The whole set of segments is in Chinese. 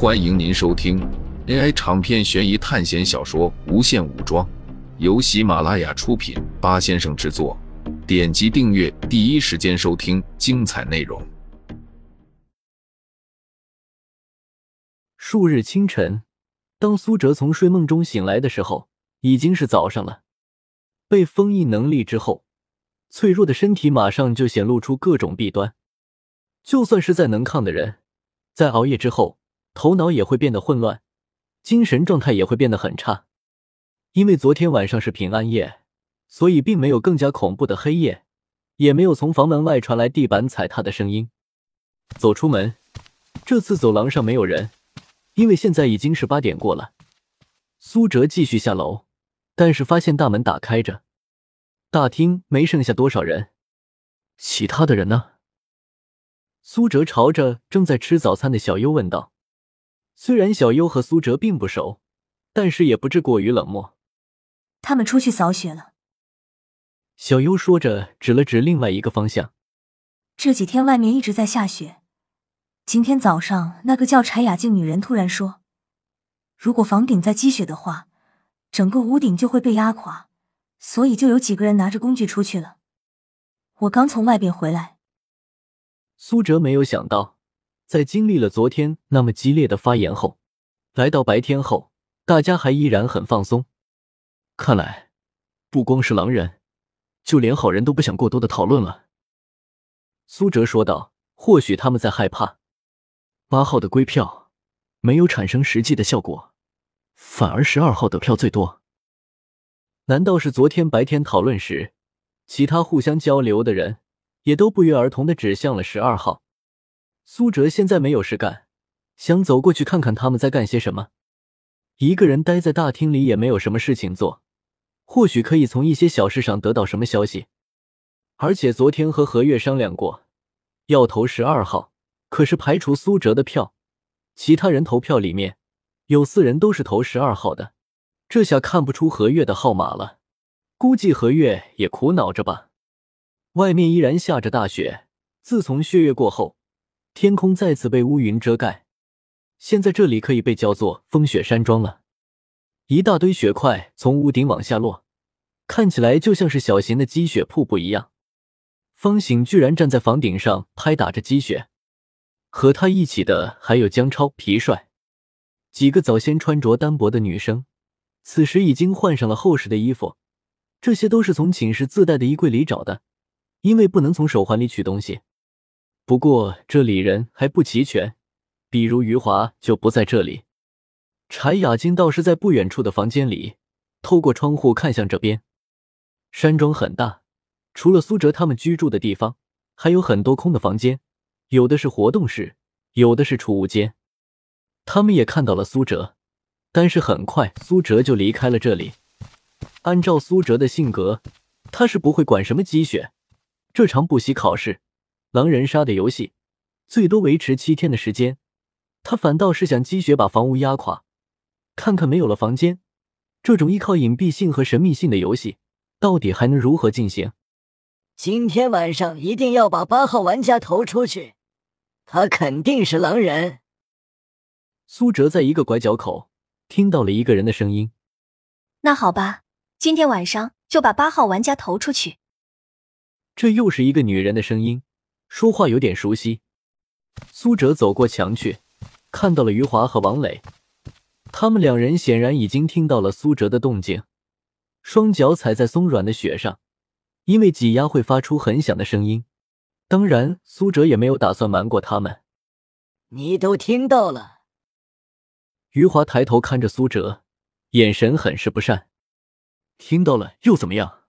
欢迎您收听 AI 长篇悬疑探险小说《无限武装》，由喜马拉雅出品，八先生制作。点击订阅，第一时间收听精彩内容。数日清晨，当苏哲从睡梦中醒来的时候，已经是早上了。被封印能力之后，脆弱的身体马上就显露出各种弊端。就算是再能抗的人，在熬夜之后，头脑也会变得混乱，精神状态也会变得很差。因为昨天晚上是平安夜。所以，并没有更加恐怖的黑夜，也没有从房门外传来地板踩踏的声音。走出门，这次走廊上没有人，因为现在已经是八点过了。苏哲继续下楼，但是发现大门打开着，大厅没剩下多少人。其他的人呢？苏哲朝着正在吃早餐的小优问道。虽然小优和苏哲并不熟，但是也不至过于冷漠。他们出去扫雪了。小优说着，指了指另外一个方向。这几天外面一直在下雪。今天早上，那个叫柴雅静女人突然说，如果房顶在积雪的话，整个屋顶就会被压垮，所以就有几个人拿着工具出去了。我刚从外边回来。苏哲没有想到，在经历了昨天那么激烈的发言后，来到白天后，大家还依然很放松。看来，不光是狼人。就连好人都不想过多的讨论了，苏哲说道。或许他们在害怕八号的归票没有产生实际的效果，反而十二号的票最多。难道是昨天白天讨论时，其他互相交流的人也都不约而同的指向了十二号？苏哲现在没有事干，想走过去看看他们在干些什么。一个人待在大厅里也没有什么事情做。或许可以从一些小事上得到什么消息，而且昨天和何月商量过，要投十二号，可是排除苏哲的票，其他人投票里面有四人都是投十二号的，这下看不出何月的号码了，估计何月也苦恼着吧。外面依然下着大雪，自从血月过后，天空再次被乌云遮盖，现在这里可以被叫做风雪山庄了。一大堆雪块从屋顶往下落，看起来就像是小型的积雪瀑布一样。方醒居然站在房顶上拍打着积雪，和他一起的还有江超、皮帅，几个早先穿着单薄的女生，此时已经换上了厚实的衣服。这些都是从寝室自带的衣柜里找的，因为不能从手环里取东西。不过这里人还不齐全，比如余华就不在这里。柴雅金倒是在不远处的房间里，透过窗户看向这边。山庄很大，除了苏哲他们居住的地方，还有很多空的房间，有的是活动室，有的是储物间。他们也看到了苏哲，但是很快苏哲就离开了这里。按照苏哲的性格，他是不会管什么积雪。这场补习考试，狼人杀的游戏，最多维持七天的时间，他反倒是想积雪把房屋压垮。看看没有了房间，这种依靠隐蔽性和神秘性的游戏，到底还能如何进行？今天晚上一定要把八号玩家投出去，他肯定是狼人。苏哲在一个拐角口听到了一个人的声音。那好吧，今天晚上就把八号玩家投出去。这又是一个女人的声音，说话有点熟悉。苏哲走过墙去，看到了余华和王磊。他们两人显然已经听到了苏哲的动静，双脚踩在松软的雪上，因为挤压会发出很响的声音。当然，苏哲也没有打算瞒过他们。你都听到了。余华抬头看着苏哲，眼神很是不善。听到了又怎么样？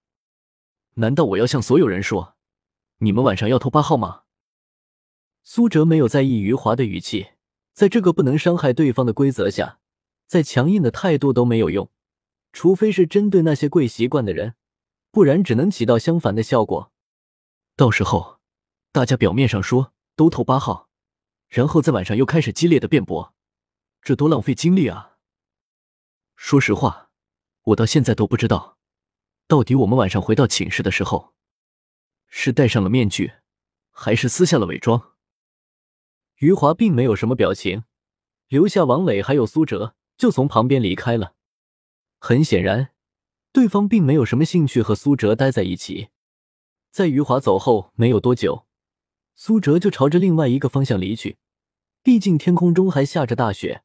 难道我要向所有人说，你们晚上要偷八号吗？苏哲没有在意余华的语气，在这个不能伤害对方的规则下。再强硬的态度都没有用，除非是针对那些跪习惯的人，不然只能起到相反的效果。到时候，大家表面上说都投八号，然后在晚上又开始激烈的辩驳，这多浪费精力啊！说实话，我到现在都不知道，到底我们晚上回到寝室的时候，是戴上了面具，还是撕下了伪装。余华并没有什么表情。留下王磊还有苏哲，就从旁边离开了。很显然，对方并没有什么兴趣和苏哲待在一起。在余华走后没有多久，苏哲就朝着另外一个方向离去。毕竟天空中还下着大雪，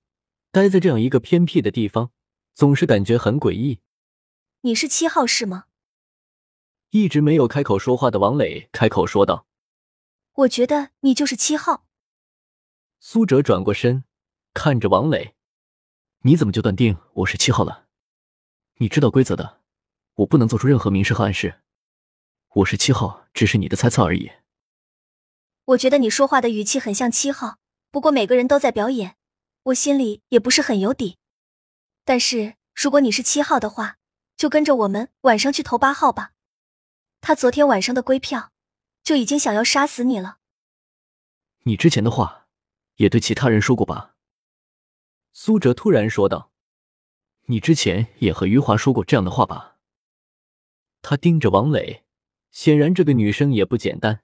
待在这样一个偏僻的地方，总是感觉很诡异。你是七号是吗？一直没有开口说话的王磊开口说道：“我觉得你就是七号。”苏哲转过身，看着王磊：“你怎么就断定我是七号了？你知道规则的，我不能做出任何明示和暗示。我是七号，只是你的猜测而已。”我觉得你说话的语气很像七号，不过每个人都在表演，我心里也不是很有底。但是如果你是七号的话，就跟着我们晚上去投八号吧。他昨天晚上的归票就已经想要杀死你了。你之前的话也对其他人说过吧？苏哲突然说道：“你之前也和余华说过这样的话吧？”他盯着王磊，显然这个女生也不简单。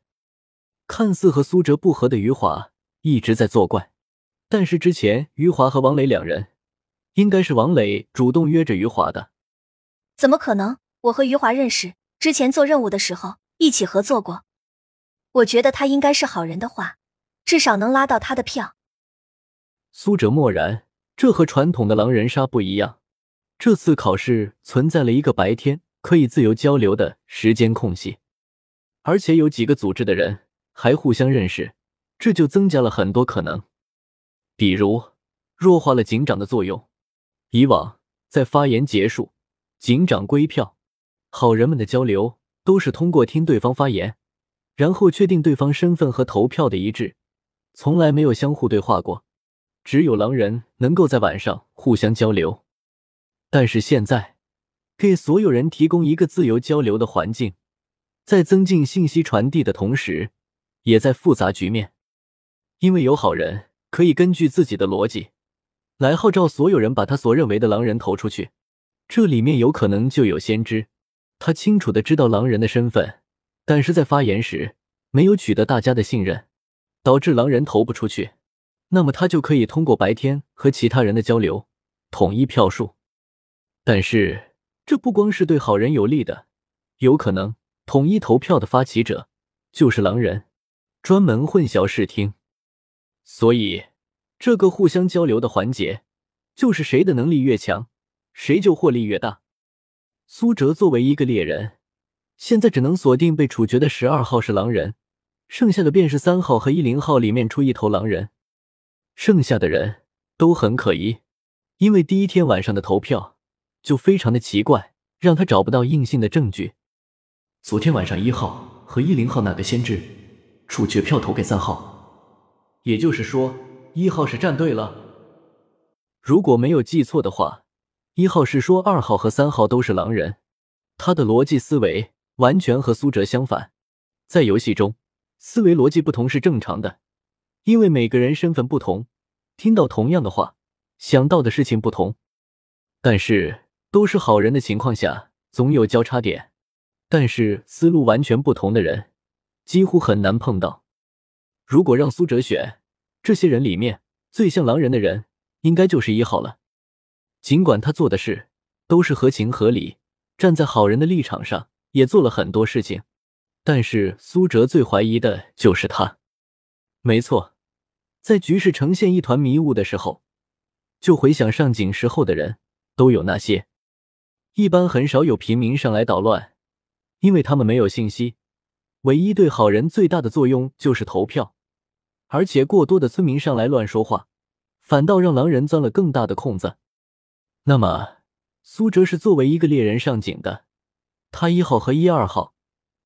看似和苏哲不和的余华一直在作怪，但是之前余华和王磊两人，应该是王磊主动约着余华的。怎么可能？我和余华认识。之前做任务的时候一起合作过，我觉得他应该是好人的话，至少能拉到他的票。苏哲默然，这和传统的狼人杀不一样。这次考试存在了一个白天可以自由交流的时间空隙，而且有几个组织的人还互相认识，这就增加了很多可能，比如弱化了警长的作用。以往在发言结束，警长归票。好人们的交流都是通过听对方发言，然后确定对方身份和投票的一致，从来没有相互对话过。只有狼人能够在晚上互相交流。但是现在，给所有人提供一个自由交流的环境，在增进信息传递的同时，也在复杂局面。因为有好人可以根据自己的逻辑，来号召所有人把他所认为的狼人投出去，这里面有可能就有先知。他清楚的知道狼人的身份，但是在发言时没有取得大家的信任，导致狼人投不出去。那么他就可以通过白天和其他人的交流统一票数。但是这不光是对好人有利的，有可能统一投票的发起者就是狼人，专门混淆视听。所以这个互相交流的环节，就是谁的能力越强，谁就获利越大。苏哲作为一个猎人，现在只能锁定被处决的十二号是狼人，剩下的便是三号和一零号里面出一头狼人，剩下的人都很可疑，因为第一天晚上的投票就非常的奇怪，让他找不到硬性的证据。昨天晚上一号和一零号那个先知处决票投给三号，也就是说一号是站队了。如果没有记错的话。一号是说二号和三号都是狼人，他的逻辑思维完全和苏哲相反。在游戏中，思维逻辑不同是正常的，因为每个人身份不同，听到同样的话，想到的事情不同。但是都是好人的情况下，总有交叉点。但是思路完全不同的人，几乎很难碰到。如果让苏哲选，这些人里面最像狼人的人，应该就是一号了。尽管他做的事都是合情合理，站在好人的立场上，也做了很多事情，但是苏哲最怀疑的就是他。没错，在局势呈现一团迷雾的时候，就回想上井时候的人都有那些。一般很少有平民上来捣乱，因为他们没有信息。唯一对好人最大的作用就是投票，而且过多的村民上来乱说话，反倒让狼人钻了更大的空子。那么，苏哲是作为一个猎人上警的，他一号和一二号，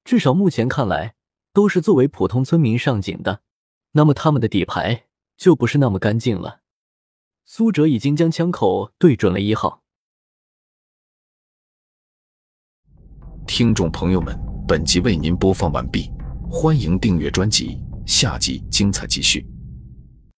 至少目前看来都是作为普通村民上警的。那么他们的底牌就不是那么干净了。苏哲已经将枪口对准了一号。听众朋友们，本集为您播放完毕，欢迎订阅专辑，下集精彩继续。